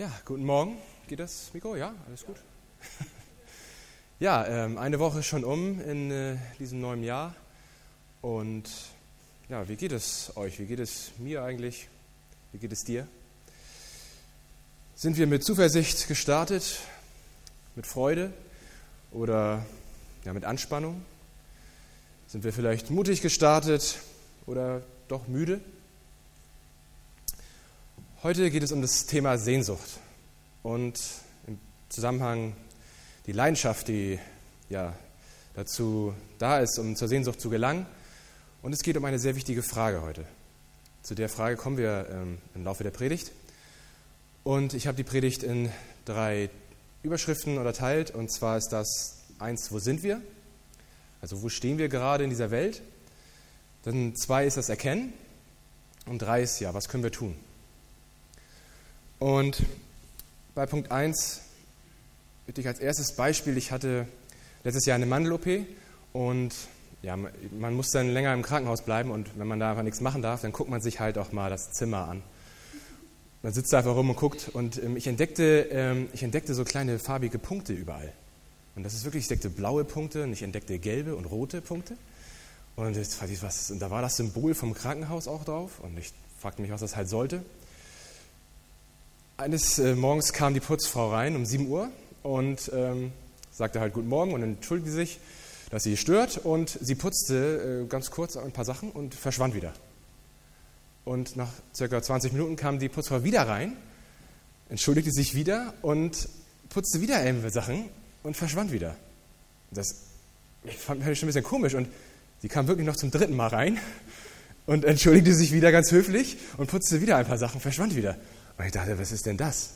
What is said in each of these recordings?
Ja, guten Morgen. Geht das Mikro? Ja, alles gut. ja, ähm, eine Woche schon um in äh, diesem neuen Jahr. Und ja, wie geht es euch? Wie geht es mir eigentlich? Wie geht es dir? Sind wir mit Zuversicht gestartet? Mit Freude? Oder ja, mit Anspannung? Sind wir vielleicht mutig gestartet oder doch müde? Heute geht es um das Thema Sehnsucht und im Zusammenhang die Leidenschaft, die ja, dazu da ist, um zur Sehnsucht zu gelangen. Und es geht um eine sehr wichtige Frage heute. Zu der Frage kommen wir ähm, im Laufe der Predigt. Und ich habe die Predigt in drei Überschriften unterteilt. Und zwar ist das eins, wo sind wir? Also wo stehen wir gerade in dieser Welt? Dann zwei ist das Erkennen. Und drei ist ja, was können wir tun? Und bei Punkt 1 bitte ich als erstes Beispiel, ich hatte letztes Jahr eine Mandel-OP und ja, man muss dann länger im Krankenhaus bleiben und wenn man da einfach nichts machen darf, dann guckt man sich halt auch mal das Zimmer an. Man sitzt da einfach rum und guckt und ähm, ich, entdeckte, ähm, ich entdeckte so kleine farbige Punkte überall. Und das ist wirklich, ich entdeckte blaue Punkte und ich entdeckte gelbe und rote Punkte. Und, jetzt, was, und da war das Symbol vom Krankenhaus auch drauf und ich fragte mich, was das halt sollte. Eines äh, Morgens kam die Putzfrau rein um 7 Uhr und ähm, sagte halt Guten Morgen und entschuldigte sich, dass sie stört. Und sie putzte äh, ganz kurz ein paar Sachen und verschwand wieder. Und nach circa 20 Minuten kam die Putzfrau wieder rein, entschuldigte sich wieder und putzte wieder irgendwelche Sachen und verschwand wieder. Das fand ich schon ein bisschen komisch. Und sie kam wirklich noch zum dritten Mal rein und entschuldigte sich wieder ganz höflich und putzte wieder ein paar Sachen, verschwand wieder. Und ich dachte, was ist denn das?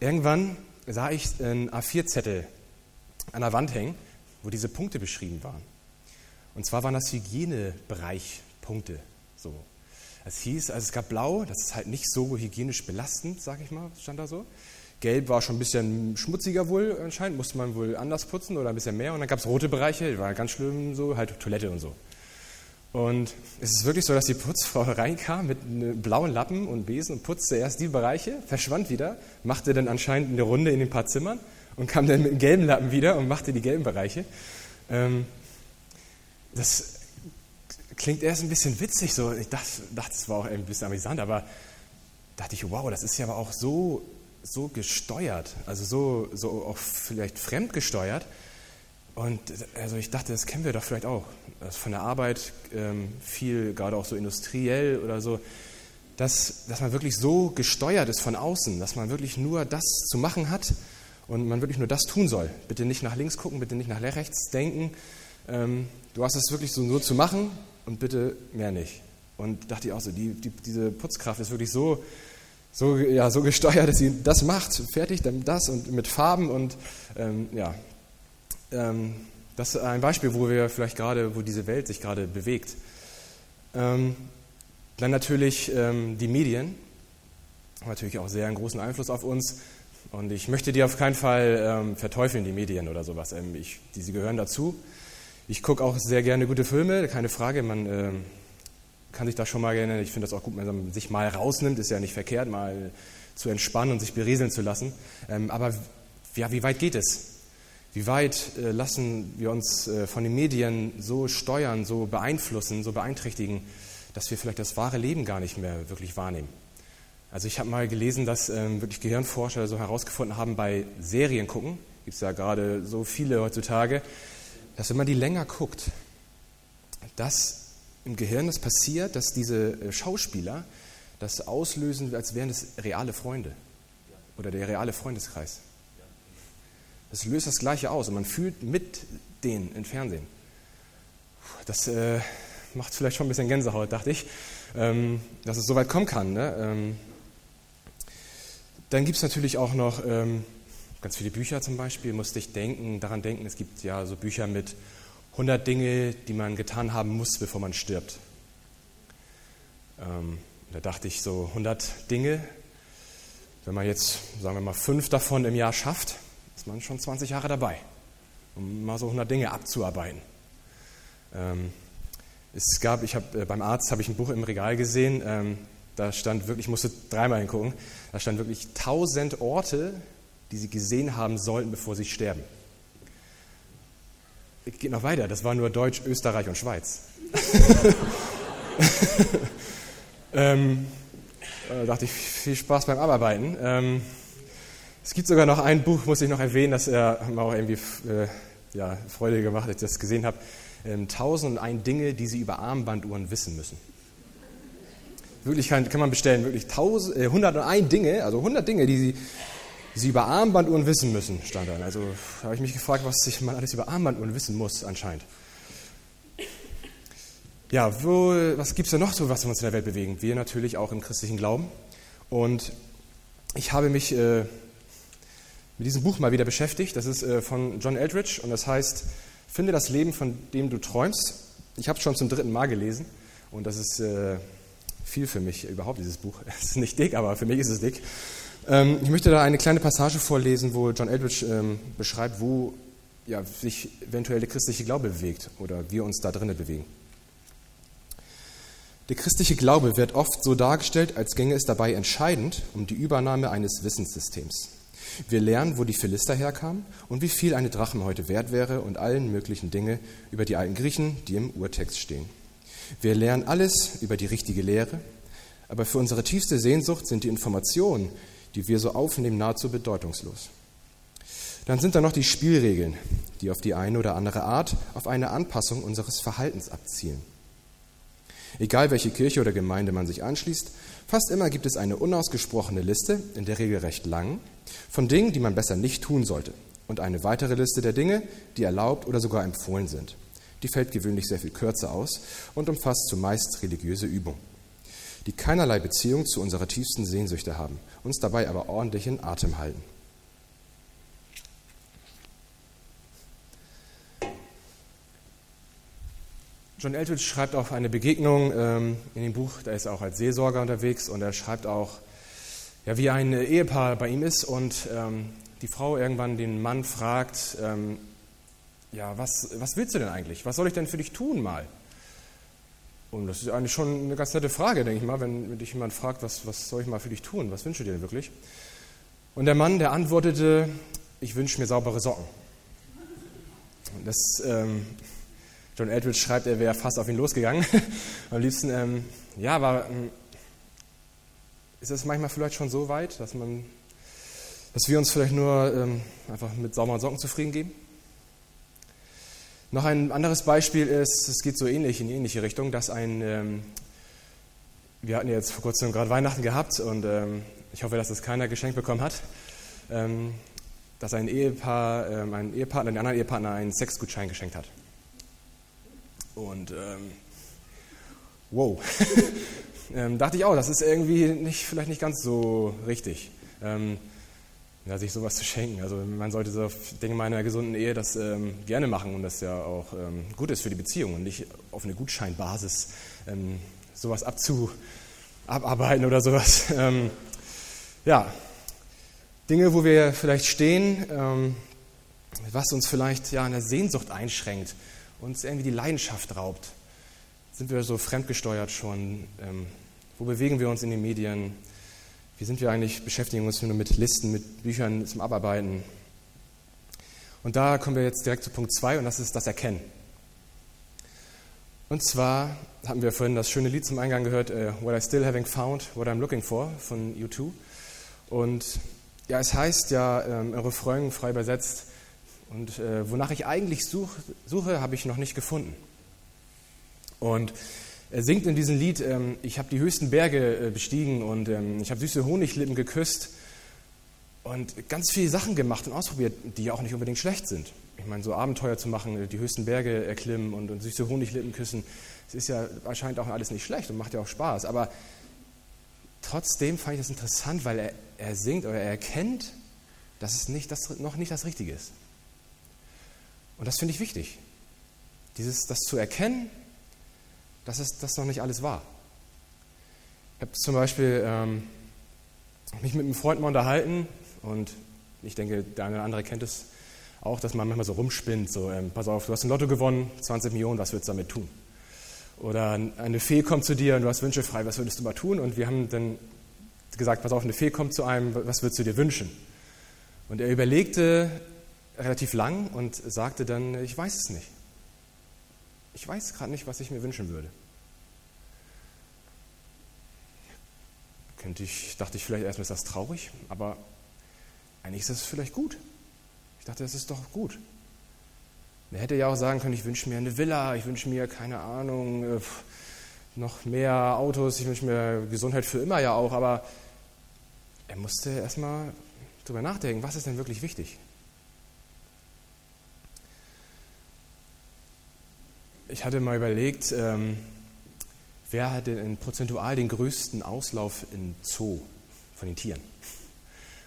Irgendwann sah ich einen A4-Zettel an der Wand hängen, wo diese Punkte beschrieben waren. Und zwar waren das Hygienebereichpunkte. So. Es hieß, also es gab Blau, das ist halt nicht so hygienisch belastend, sag ich mal, stand da so. Gelb war schon ein bisschen schmutziger wohl anscheinend, musste man wohl anders putzen oder ein bisschen mehr. Und dann gab es rote Bereiche, die waren ganz schlimm so, halt Toilette und so. Und es ist wirklich so, dass die Putzfrau reinkam mit einem blauen Lappen und Besen und putzte erst die Bereiche, verschwand wieder, machte dann anscheinend eine Runde in den paar Zimmern und kam dann mit einem gelben Lappen wieder und machte die gelben Bereiche. Ähm, das klingt erst ein bisschen witzig, so. Ich dachte, dachte, es war auch ein bisschen amüsant, aber dachte ich, wow, das ist ja aber auch so, so gesteuert, also so, so auch vielleicht fremdgesteuert. Und also ich dachte, das kennen wir doch vielleicht auch also von der Arbeit, ähm, viel gerade auch so industriell oder so, dass, dass man wirklich so gesteuert ist von außen, dass man wirklich nur das zu machen hat und man wirklich nur das tun soll. Bitte nicht nach links gucken, bitte nicht nach rechts denken. Ähm, du hast es wirklich so nur zu machen und bitte mehr nicht. Und dachte ich auch so, die, die, diese Putzkraft ist wirklich so, so, ja, so gesteuert, dass sie das macht, fertig, dann das und mit Farben und ähm, ja, ähm, das ist ein Beispiel, wo wir vielleicht gerade, wo diese Welt sich gerade bewegt. Ähm, dann natürlich ähm, die Medien, haben natürlich auch sehr einen großen Einfluss auf uns. Und ich möchte die auf keinen Fall ähm, verteufeln, die Medien oder sowas. Ähm, ich, die, sie gehören dazu. Ich gucke auch sehr gerne gute Filme, keine Frage. Man ähm, kann sich da schon mal gerne, ich finde das auch gut, wenn man sich mal rausnimmt, ist ja nicht verkehrt, mal zu entspannen und sich berieseln zu lassen. Aber ja, wie weit geht es? Wie weit äh, lassen wir uns äh, von den Medien so steuern, so beeinflussen, so beeinträchtigen, dass wir vielleicht das wahre Leben gar nicht mehr wirklich wahrnehmen? Also ich habe mal gelesen, dass ähm, wirklich Gehirnforscher so herausgefunden haben, bei Serien gucken, gibt es ja gerade so viele heutzutage, dass wenn man die länger guckt, dass im Gehirn das passiert, dass diese äh, Schauspieler das auslösen, als wären es reale Freunde oder der reale Freundeskreis. Das löst das Gleiche aus und man fühlt mit denen im Fernsehen. Das äh, macht vielleicht schon ein bisschen Gänsehaut, dachte ich, ähm, dass es so weit kommen kann. Ne? Ähm, dann gibt es natürlich auch noch ähm, ganz viele Bücher zum Beispiel, musste ich denken, daran denken, es gibt ja so Bücher mit 100 Dinge, die man getan haben muss, bevor man stirbt. Ähm, da dachte ich so 100 Dinge, wenn man jetzt, sagen wir mal, fünf davon im Jahr schafft, ist man schon 20 Jahre dabei, um mal so 100 Dinge abzuarbeiten. Ähm, es gab, ich habe äh, beim Arzt habe ich ein Buch im Regal gesehen, ähm, Da stand wirklich, ich musste dreimal hingucken, da stand wirklich tausend Orte, die sie gesehen haben sollten, bevor sie sterben. Geht noch weiter, das war nur Deutsch, Österreich und Schweiz. ähm, da dachte ich, viel Spaß beim Abarbeiten. Ähm, es gibt sogar noch ein Buch, muss ich noch erwähnen, das äh, mir auch irgendwie äh, ja, Freude gemacht, als ich das gesehen habe. Ähm, Tausend und ein Dinge, die Sie über Armbanduhren wissen müssen. Wirklich kann, kann man bestellen, wirklich tausend, äh, 101 Dinge, also 100 Dinge, die Sie, Sie über Armbanduhren wissen müssen, stand da. Also habe ich mich gefragt, was sich man alles über Armbanduhren wissen muss, anscheinend. Ja, wo, was gibt es denn noch so, was wir uns in der Welt bewegen? Wir natürlich auch im christlichen Glauben. Und ich habe mich äh, mit diesem Buch mal wieder beschäftigt. Das ist äh, von John Eldridge und das heißt, finde das Leben, von dem du träumst. Ich habe es schon zum dritten Mal gelesen und das ist äh, viel für mich überhaupt, dieses Buch. Es ist nicht dick, aber für mich ist es dick. Ähm, ich möchte da eine kleine Passage vorlesen, wo John Eldridge ähm, beschreibt, wo sich eventuell der christliche Glaube bewegt oder wir uns da drinnen bewegen. Der christliche Glaube wird oft so dargestellt, als ginge es dabei entscheidend um die Übernahme eines Wissenssystems. Wir lernen, wo die Philister herkamen und wie viel eine Drachme heute wert wäre und allen möglichen Dinge über die alten Griechen, die im Urtext stehen. Wir lernen alles über die richtige Lehre, aber für unsere tiefste Sehnsucht sind die Informationen, die wir so aufnehmen, nahezu bedeutungslos. Dann sind da noch die Spielregeln, die auf die eine oder andere Art auf eine Anpassung unseres Verhaltens abzielen. Egal welche Kirche oder Gemeinde man sich anschließt, fast immer gibt es eine unausgesprochene Liste, in der Regel recht lang, von Dingen, die man besser nicht tun sollte, und eine weitere Liste der Dinge, die erlaubt oder sogar empfohlen sind. Die fällt gewöhnlich sehr viel kürzer aus und umfasst zumeist religiöse Übungen, die keinerlei Beziehung zu unserer tiefsten Sehnsüchte haben, uns dabei aber ordentlich in Atem halten. John Eldridge schreibt auch eine Begegnung ähm, in dem Buch, da ist er auch als Seelsorger unterwegs und er schreibt auch, ja, wie ein Ehepaar bei ihm ist und ähm, die Frau irgendwann den Mann fragt, ähm, ja, was, was willst du denn eigentlich? Was soll ich denn für dich tun mal? Und das ist eigentlich schon eine ganz nette Frage, denke ich mal, wenn, dich jemand fragt, was, was soll ich mal für dich tun? Was wünschst du dir denn wirklich? Und der Mann, der antwortete, ich wünsche mir saubere Socken. Das ähm, John Eldridge schreibt, er wäre fast auf ihn losgegangen. Am liebsten, ähm, ja, aber ähm, ist es manchmal vielleicht schon so weit, dass, man, dass wir uns vielleicht nur ähm, einfach mit sauberen Socken zufrieden geben? Noch ein anderes Beispiel ist, es geht so ähnlich in die ähnliche Richtung, dass ein, ähm, wir hatten jetzt vor kurzem gerade Weihnachten gehabt und ähm, ich hoffe, dass das keiner geschenkt bekommen hat, ähm, dass ein Ehepaar, ein Ehepartner, den anderen Ehepartner einen Sexgutschein geschenkt hat. Und ähm, wow, ähm, dachte ich auch, das ist irgendwie nicht, vielleicht nicht ganz so richtig, ähm, ja, sich sowas zu schenken. Also man sollte so, ich denke mal, in einer gesunden Ehe das ähm, gerne machen und das ja auch ähm, gut ist für die Beziehung und nicht auf eine Gutscheinbasis ähm, sowas abzu, abarbeiten oder sowas. ja, Dinge, wo wir vielleicht stehen, was uns vielleicht ja eine Sehnsucht einschränkt uns irgendwie die Leidenschaft raubt. Sind wir so fremdgesteuert schon? Ähm, wo bewegen wir uns in den Medien? Wie sind wir eigentlich, beschäftigen uns nur mit Listen, mit Büchern zum Abarbeiten? Und da kommen wir jetzt direkt zu Punkt 2 und das ist das Erkennen. Und zwar hatten wir vorhin das schöne Lied zum Eingang gehört, uh, What I Still Having Found, What I'm Looking For von U2. Und ja, es heißt ja ähm, Refrain frei übersetzt, und äh, wonach ich eigentlich such, suche, habe ich noch nicht gefunden. Und er singt in diesem Lied, ähm, ich habe die höchsten Berge äh, bestiegen und ähm, ich habe süße Honiglippen geküsst und ganz viele Sachen gemacht und ausprobiert, die ja auch nicht unbedingt schlecht sind. Ich meine, so Abenteuer zu machen, die höchsten Berge erklimmen und, und süße Honiglippen küssen, das ist ja wahrscheinlich auch alles nicht schlecht und macht ja auch Spaß. Aber trotzdem fand ich das interessant, weil er, er singt oder er erkennt, dass es nicht das, noch nicht das Richtige ist. Und das finde ich wichtig. Dieses, das zu erkennen, dass es das noch nicht alles war. Ich habe zum Beispiel ähm, mich mit einem Freund mal unterhalten und ich denke, der eine oder andere kennt es auch, dass man manchmal so rumspinnt, so, ähm, pass auf, du hast ein Lotto gewonnen, 20 Millionen, was würdest du damit tun? Oder eine Fee kommt zu dir und du hast Wünsche frei, was würdest du mal tun? Und wir haben dann gesagt, pass auf, eine Fee kommt zu einem, was würdest du dir wünschen? Und er überlegte relativ lang und sagte dann, ich weiß es nicht. Ich weiß gerade nicht, was ich mir wünschen würde. Könnte ich, dachte ich vielleicht erstmal, ist das traurig, aber eigentlich ist das vielleicht gut. Ich dachte, das ist doch gut. Er hätte ja auch sagen können, ich wünsche mir eine Villa, ich wünsche mir, keine Ahnung, äh, noch mehr Autos, ich wünsche mir Gesundheit für immer ja auch, aber er musste erstmal darüber nachdenken, was ist denn wirklich wichtig? Ich hatte mal überlegt, ähm, wer hat denn prozentual den größten Auslauf im Zoo von den Tieren?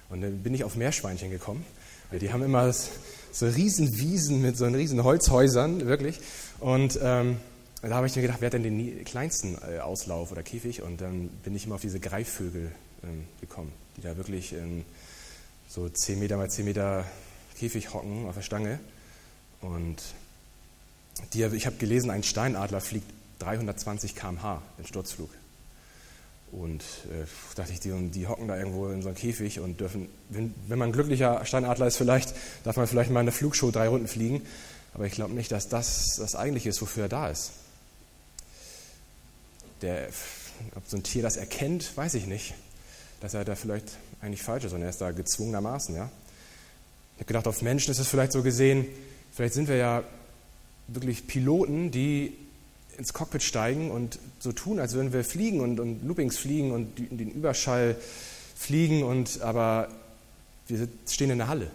Und dann bin ich auf Meerschweinchen gekommen. Weil die haben immer so riesen Wiesen mit so riesen Holzhäusern, wirklich. Und ähm, da habe ich mir gedacht, wer hat denn den kleinsten äh, Auslauf oder Käfig? Und dann bin ich immer auf diese Greifvögel ähm, gekommen, die da wirklich in so 10 Meter mal 10 Meter Käfig hocken auf der Stange. Und die, ich habe gelesen, ein Steinadler fliegt 320 km/h im Sturzflug. Und äh, dachte ich, die, die hocken da irgendwo in so einem Käfig und dürfen, wenn, wenn man ein glücklicher Steinadler ist, vielleicht darf man vielleicht mal in der Flugshow drei Runden fliegen. Aber ich glaube nicht, dass das das eigentliche ist, wofür er da ist. Der, ob so ein Tier das erkennt, weiß ich nicht. Dass er da vielleicht eigentlich falsch ist, sondern er ist da gezwungenermaßen. Ja? Ich habe gedacht, auf Menschen ist es vielleicht so gesehen, vielleicht sind wir ja wirklich Piloten, die ins Cockpit steigen und so tun, als würden wir fliegen und, und Loopings fliegen und den Überschall fliegen, und, aber wir stehen in der Halle.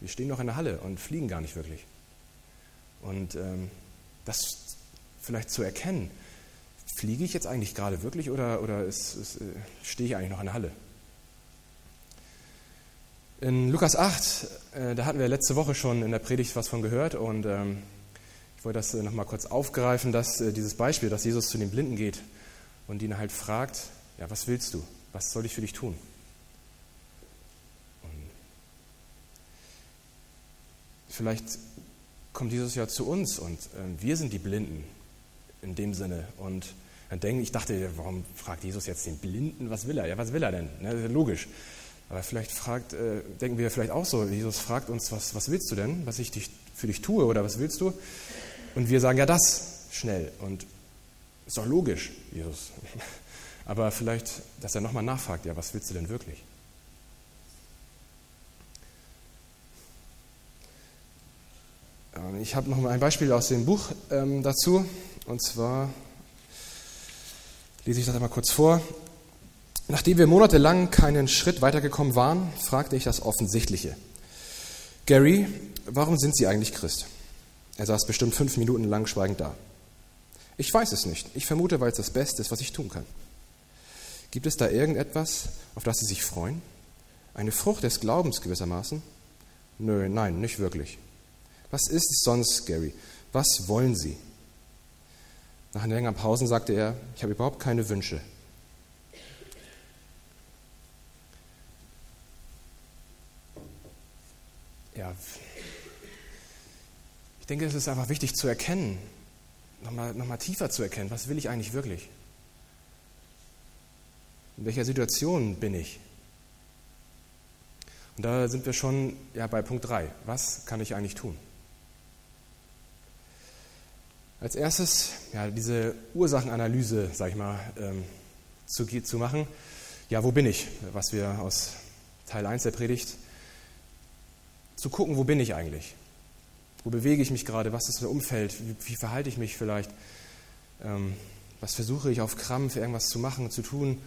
Wir stehen noch in der Halle und fliegen gar nicht wirklich. Und ähm, das vielleicht zu erkennen, fliege ich jetzt eigentlich gerade wirklich oder, oder ist, ist, äh, stehe ich eigentlich noch in der Halle? In Lukas 8, äh, da hatten wir letzte Woche schon in der Predigt was von gehört und ähm, ich wollte das äh, nochmal kurz aufgreifen, dass äh, dieses Beispiel, dass Jesus zu den Blinden geht und ihn halt fragt, ja, was willst du? Was soll ich für dich tun? Und vielleicht kommt Jesus ja zu uns und äh, wir sind die Blinden in dem Sinne. Und dann denke ich, dachte, warum fragt Jesus jetzt den Blinden, was will er? Ja, was will er denn? Ne, logisch. Aber vielleicht fragt, äh, denken wir vielleicht auch so, Jesus fragt uns, was, was willst du denn, was ich dich, für dich tue oder was willst du? Und wir sagen ja das schnell. Und ist doch logisch, Jesus. Aber vielleicht, dass er nochmal nachfragt, ja, was willst du denn wirklich? Ich habe noch mal ein Beispiel aus dem Buch ähm, dazu. Und zwar lese ich das einmal kurz vor. Nachdem wir monatelang keinen Schritt weitergekommen waren, fragte ich das Offensichtliche. Gary, warum sind Sie eigentlich Christ? Er saß bestimmt fünf Minuten lang schweigend da. Ich weiß es nicht. Ich vermute, weil es das Beste ist, was ich tun kann. Gibt es da irgendetwas, auf das Sie sich freuen? Eine Frucht des Glaubens gewissermaßen? Nö, nein, nicht wirklich. Was ist es sonst, Gary? Was wollen Sie? Nach einer längeren Pause sagte er, ich habe überhaupt keine Wünsche. Ja, denke, es ist einfach wichtig zu erkennen, nochmal noch mal tiefer zu erkennen, was will ich eigentlich wirklich? In welcher Situation bin ich? Und da sind wir schon ja, bei Punkt 3. Was kann ich eigentlich tun? Als erstes ja, diese Ursachenanalyse, sag ich mal, ähm, zu, zu machen. Ja, wo bin ich? Was wir aus Teil 1 der Predigt zu gucken, wo bin ich eigentlich? Wo bewege ich mich gerade? Was ist das Umfeld? Wie, wie verhalte ich mich vielleicht? Ähm, was versuche ich auf Krampf, irgendwas zu machen, zu tun?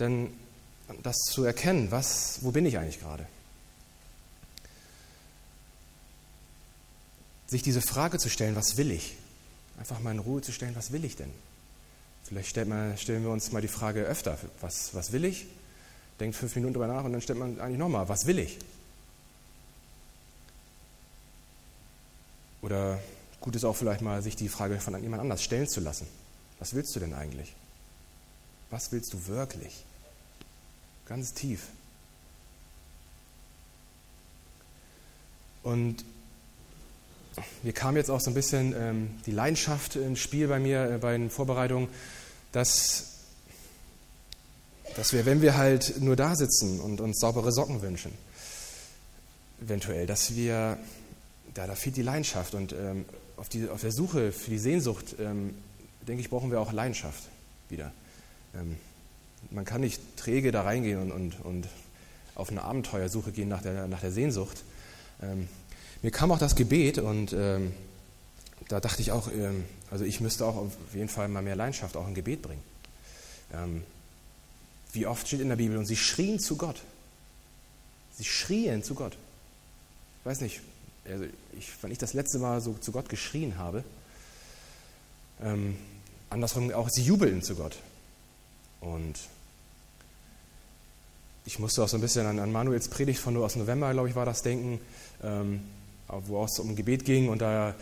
Denn das zu erkennen, was, wo bin ich eigentlich gerade? Sich diese Frage zu stellen, was will ich? Einfach mal in Ruhe zu stellen, was will ich denn? Vielleicht man, stellen wir uns mal die Frage öfter, was, was will ich? Denkt fünf Minuten drüber nach und dann stellt man eigentlich nochmal, was will ich? Oder gut ist auch vielleicht mal, sich die Frage von jemand anders stellen zu lassen. Was willst du denn eigentlich? Was willst du wirklich? Ganz tief. Und mir kam jetzt auch so ein bisschen ähm, die Leidenschaft ins Spiel bei mir äh, bei den Vorbereitungen, dass, dass wir, wenn wir halt nur da sitzen und uns saubere Socken wünschen, eventuell, dass wir, da, da fehlt die Leidenschaft und ähm, auf, die, auf der Suche für die Sehnsucht, ähm, denke ich, brauchen wir auch Leidenschaft wieder. Ähm, man kann nicht träge da reingehen und, und, und auf eine Abenteuersuche gehen nach der, nach der Sehnsucht. Ähm, mir kam auch das Gebet und ähm, da dachte ich auch, also ich müsste auch auf jeden Fall mal mehr Leidenschaft auch im Gebet bringen. Wie oft steht in der Bibel und sie schrien zu Gott. Sie schrien zu Gott. Ich weiß nicht, also ich, wann ich das letzte Mal so zu Gott geschrien habe. Ähm, andersrum auch, sie jubeln zu Gott. Und ich musste auch so ein bisschen an, an Manuels Predigt von aus November, glaube ich, war das denken, ähm, wo es um Gebet ging und da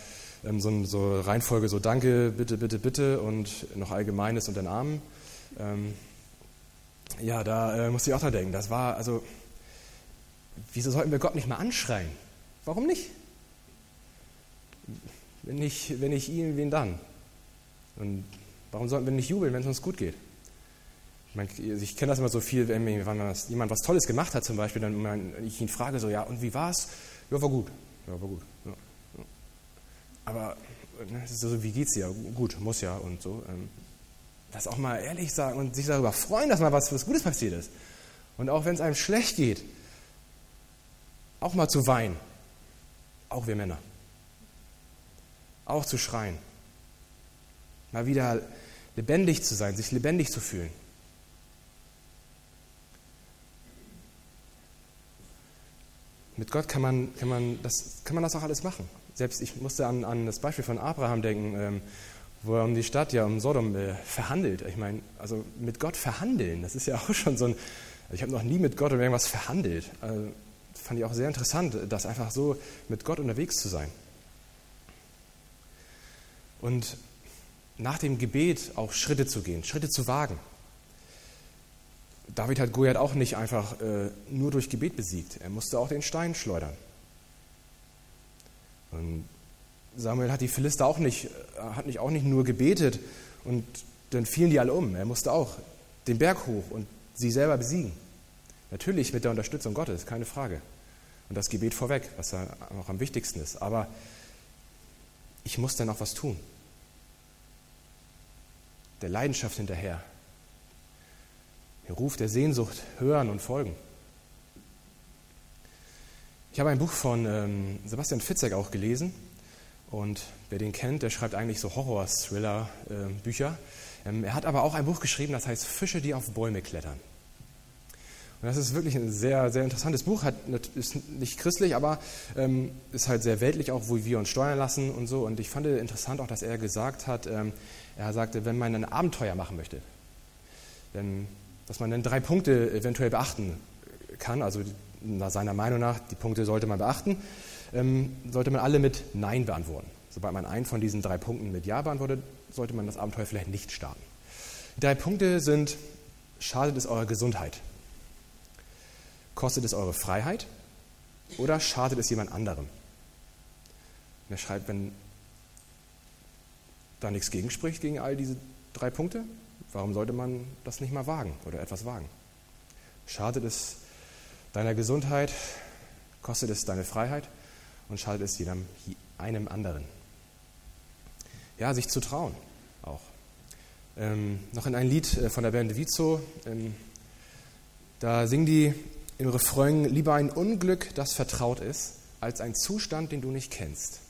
ähm, so, so, Reihenfolge so Danke, bitte, bitte, bitte und noch Allgemeines und den Armen. Ähm, ja, da äh, musste ich auch dran denken. Das war, also, wieso sollten wir Gott nicht mal anschreien? Warum nicht? Wenn nicht, wenn nicht ihn, wen dann? Und warum sollten wir nicht jubeln, wenn es uns gut geht? Ich, kenne das immer so viel, wenn jemand was Tolles gemacht hat zum Beispiel, dann ich ihn frage so, ja, und wie war's? Ja, war gut. Ja, war gut. Ja. Aber ne, so, wie geht's dir? Gut, muss ja und so. Ähm, das auch mal ehrlich sagen und sich darüber freuen, dass mal was, was Gutes passiert ist. Und auch wenn es einem schlecht geht, auch mal zu weinen. Auch wir Männer. Auch zu schreien. Mal wieder lebendig zu sein, sich lebendig zu fühlen. Mit Gott kann man, kann man, das, kann man das auch alles machen. Selbst ich musste an, an das Beispiel von Abraham denken, ähm, wo er um die Stadt, ja um Sodom äh, verhandelt. Ich meine, also mit Gott verhandeln, das ist ja auch schon so ein, ich habe noch nie mit Gott über irgendwas verhandelt. Also, fand ich auch sehr interessant, das einfach so mit Gott unterwegs zu sein. Und nach dem Gebet auch Schritte zu gehen, Schritte zu wagen. David hat Goliath auch nicht einfach äh, nur durch Gebet besiegt. Er musste auch den Stein schleudern. Und Samuel hat die Philister auch nicht, äh, hat nicht auch nicht nur gebetet und dann fielen die alle um. Er musste auch den Berg hoch und sie selber besiegen. Natürlich mit der Unterstützung Gottes, keine Frage. Und das Gebet vorweg, was ja auch am wichtigsten ist. Aber ich muss dann auch was tun. Der Leidenschaft hinterher, den Ruf der Sehnsucht hören und folgen. Ich habe ein Buch von ähm, Sebastian Fitzek auch gelesen. Und wer den kennt, der schreibt eigentlich so Horror-Thriller-Bücher. Ähm, er hat aber auch ein Buch geschrieben, das heißt Fische, die auf Bäume klettern. Und das ist wirklich ein sehr, sehr interessantes Buch. Hat, ist nicht christlich, aber ähm, ist halt sehr weltlich auch, wo wir uns steuern lassen und so. Und ich fand interessant auch, dass er gesagt hat, ähm, er sagte, wenn man ein Abenteuer machen möchte, dann dass man dann drei Punkte eventuell beachten kann. Also nach seiner Meinung nach, die Punkte sollte man beachten, ähm, sollte man alle mit Nein beantworten. Sobald man einen von diesen drei Punkten mit Ja beantwortet, sollte man das Abenteuer vielleicht nicht starten. Die drei Punkte sind, schadet es eurer Gesundheit? Kostet es eure Freiheit? Oder schadet es jemand anderem? Und er schreibt, wenn da nichts gegenspricht gegen all diese drei Punkte, Warum sollte man das nicht mal wagen oder etwas wagen? Schadet es deiner Gesundheit, kostet es deine Freiheit und schadet es jedem, einem anderen. Ja, sich zu trauen auch. Ähm, noch in ein Lied äh, von der Band Vizo, ähm, da singen die im Refrain, lieber ein Unglück, das vertraut ist, als ein Zustand, den du nicht kennst.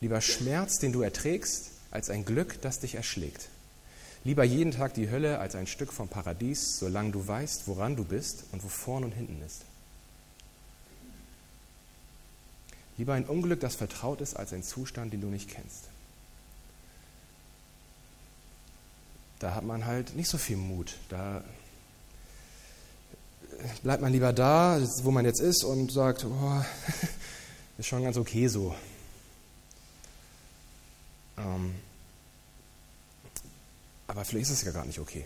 Lieber Schmerz, den du erträgst, als ein Glück, das dich erschlägt. Lieber jeden Tag die Hölle als ein Stück vom Paradies, solange du weißt, woran du bist und wo vorn und hinten ist. Lieber ein Unglück, das vertraut ist, als ein Zustand, den du nicht kennst. Da hat man halt nicht so viel Mut. Da bleibt man lieber da, wo man jetzt ist und sagt, oh, ist schon ganz okay so. Ähm, aber vielleicht ist es ja gar nicht okay.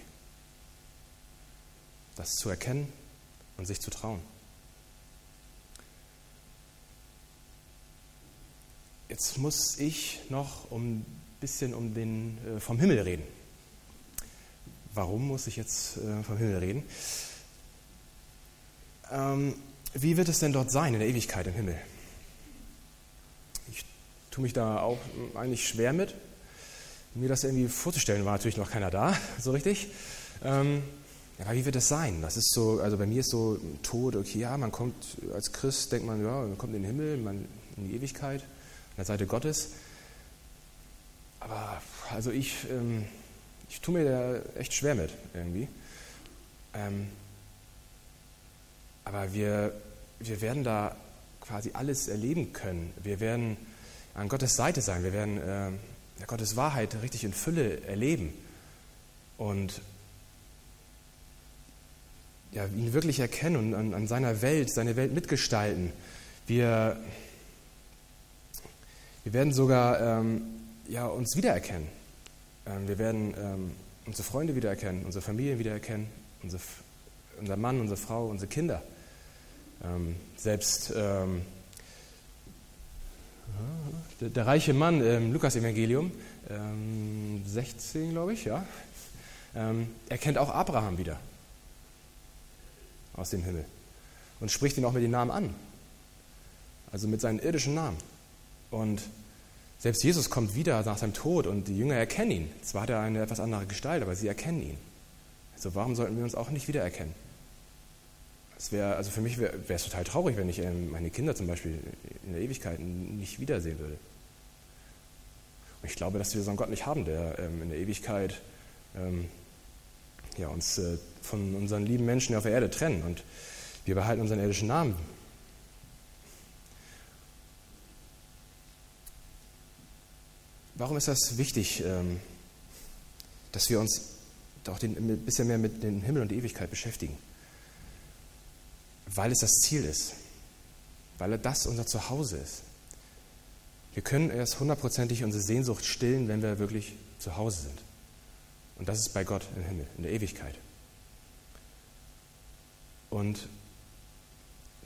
Das zu erkennen und sich zu trauen. jetzt muss ich noch ein bisschen um den, äh, vom Himmel reden. Warum muss ich jetzt äh, vom Himmel reden? Ähm, wie wird es denn dort sein in der Ewigkeit im Himmel? Ich tue mich da auch eigentlich schwer mit. Mir das irgendwie vorzustellen, war natürlich noch keiner da, so richtig. Ähm, ja, wie wird es sein? Das ist so, also bei mir ist so Tod, okay, ja, man kommt als Christ, denkt man, ja, man kommt in den Himmel, man in die Ewigkeit, an der Seite Gottes. Aber also ich, ähm, ich tue mir da echt schwer mit irgendwie. Ähm, aber wir, wir werden da quasi alles erleben können. Wir werden an Gottes Seite sein. Wir werden äh, Gottes Wahrheit richtig in Fülle erleben. Und ja, ihn wirklich erkennen und an, an seiner Welt, seine Welt mitgestalten. Wir, wir werden sogar ähm, ja, uns wiedererkennen. Ähm, wir werden ähm, unsere Freunde wiedererkennen, unsere Familien wiedererkennen, unsere, unser Mann, unsere Frau, unsere Kinder. Ähm, selbst ähm, der, der, reiche Mann im Lukas-Evangelium, 16, ähm, glaube ich, ja, er kennt auch Abraham wieder aus dem Himmel und spricht ihn auch mit den Namen an. Also mit seinen irdischen Namen. Und selbst Jesus kommt wieder nach seinem Tod und die Jünger erkennen ihn. Zwar hat er eine etwas andere Gestalt, aber sie erkennen ihn. Also warum sollten wir uns auch nicht wiedererkennen? Es wäre, also für mich wäre es total traurig, wenn ich ähm, meine Kinder zum Beispiel in der Ewigkeit nicht wiedersehen würde. Und ich glaube, dass wir so einen Gott nicht haben, der ähm, in der Ewigkeit ähm, ja, uns äh, von unseren lieben Menschen auf der Erde trennen und wir behalten unseren irdischen Namen. Warum ist das wichtig, dass wir uns auch ein bisschen mehr mit dem Himmel und der Ewigkeit beschäftigen? Weil es das Ziel ist, weil das unser Zuhause ist. Wir können erst hundertprozentig unsere Sehnsucht stillen, wenn wir wirklich zu Hause sind. Und das ist bei Gott im Himmel, in der Ewigkeit. Und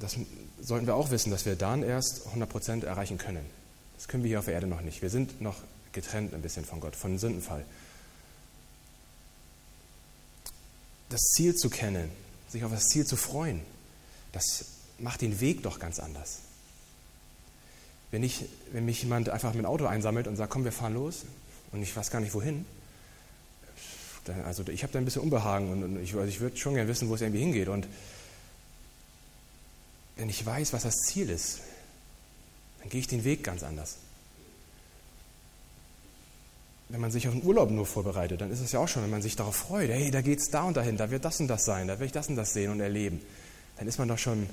das sollten wir auch wissen, dass wir dann erst 100% erreichen können. Das können wir hier auf der Erde noch nicht. Wir sind noch getrennt ein bisschen von Gott, von dem Sündenfall. Das Ziel zu kennen, sich auf das Ziel zu freuen, das macht den Weg doch ganz anders. Wenn, ich, wenn mich jemand einfach mit dem Auto einsammelt und sagt, komm, wir fahren los und ich weiß gar nicht wohin, also ich habe da ein bisschen Unbehagen und ich, also ich würde schon gerne wissen, wo es irgendwie hingeht. Und wenn ich weiß, was das Ziel ist, dann gehe ich den Weg ganz anders. Wenn man sich auf den Urlaub nur vorbereitet, dann ist es ja auch schon, wenn man sich darauf freut, hey, da geht es da und dahin, da wird das und das sein, da werde ich das und das sehen und erleben, dann ist man doch schon,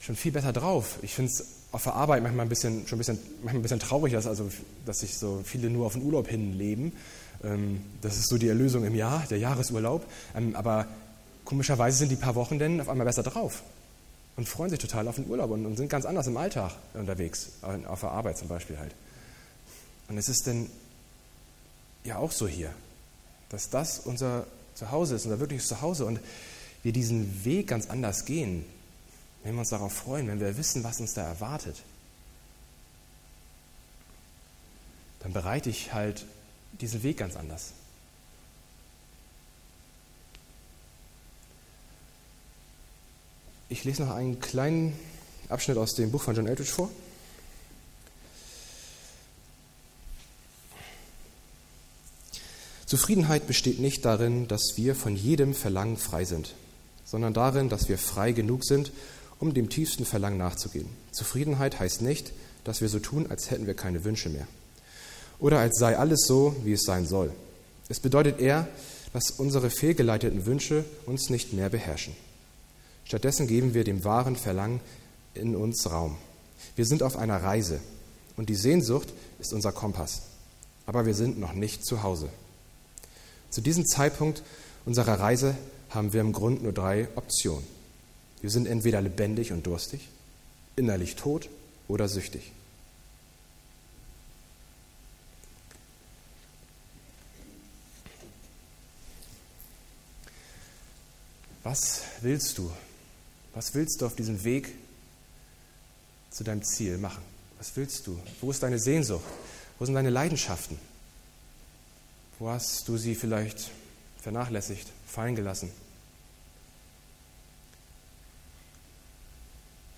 schon viel besser drauf. Ich finde es auf der Arbeit manchmal ein bisschen, schon ein bisschen, manchmal ein bisschen traurig, dass, also, dass sich so viele nur auf den Urlaub hinleben ähm, das ist so die Erlösung im Jahr, der Jahresurlaub. Ähm, aber komischerweise sind die paar Wochen dann auf einmal besser drauf und freuen sich total auf den Urlaub und sind ganz anders im Alltag unterwegs, auf der Arbeit zum Beispiel halt. Und es ist denn ja auch so hier, dass das unser Zuhause ist, unser wirkliches Zuhause und wir diesen Weg ganz anders gehen, wenn wir uns darauf freuen, wenn wir wissen, was uns da erwartet. Dann bereite ich halt diesen Weg ganz anders. Ich lese noch einen kleinen Abschnitt aus dem Buch von John Eldridge vor. Zufriedenheit besteht nicht darin, dass wir von jedem Verlangen frei sind, sondern darin, dass wir frei genug sind, um dem tiefsten Verlangen nachzugehen. Zufriedenheit heißt nicht, dass wir so tun, als hätten wir keine Wünsche mehr oder als sei alles so, wie es sein soll. Es bedeutet eher, dass unsere fehlgeleiteten Wünsche uns nicht mehr beherrschen. Stattdessen geben wir dem wahren Verlangen in uns Raum. Wir sind auf einer Reise und die Sehnsucht ist unser Kompass. Aber wir sind noch nicht zu Hause. Zu diesem Zeitpunkt unserer Reise haben wir im Grunde nur drei Optionen. Wir sind entweder lebendig und durstig, innerlich tot oder süchtig. Was willst du? Was willst du auf diesem Weg zu deinem Ziel machen? Was willst du? Wo ist deine Sehnsucht? Wo sind deine Leidenschaften? Wo hast du sie vielleicht vernachlässigt, fallen gelassen?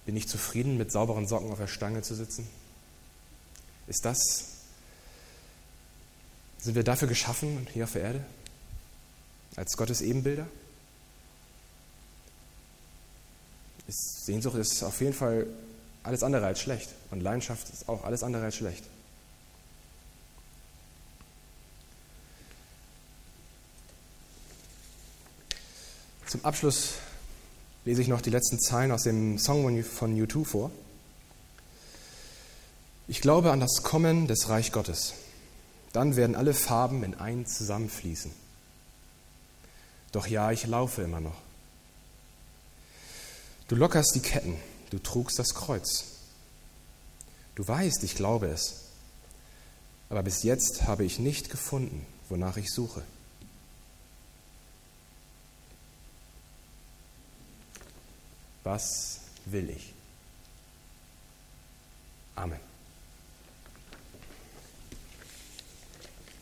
Bin ich zufrieden, mit sauberen Socken auf der Stange zu sitzen? Ist das, sind wir dafür geschaffen hier auf der Erde? Als Gottes Ebenbilder? Ist, Sehnsucht ist auf jeden Fall alles andere als schlecht. Und Leidenschaft ist auch alles andere als schlecht. Zum Abschluss lese ich noch die letzten Zeilen aus dem Song von U2 vor. Ich glaube an das Kommen des Reich Gottes. Dann werden alle Farben in ein zusammenfließen. Doch ja, ich laufe immer noch. Du lockerst die Ketten, du trugst das Kreuz. Du weißt, ich glaube es. Aber bis jetzt habe ich nicht gefunden, wonach ich suche. Was will ich? Amen.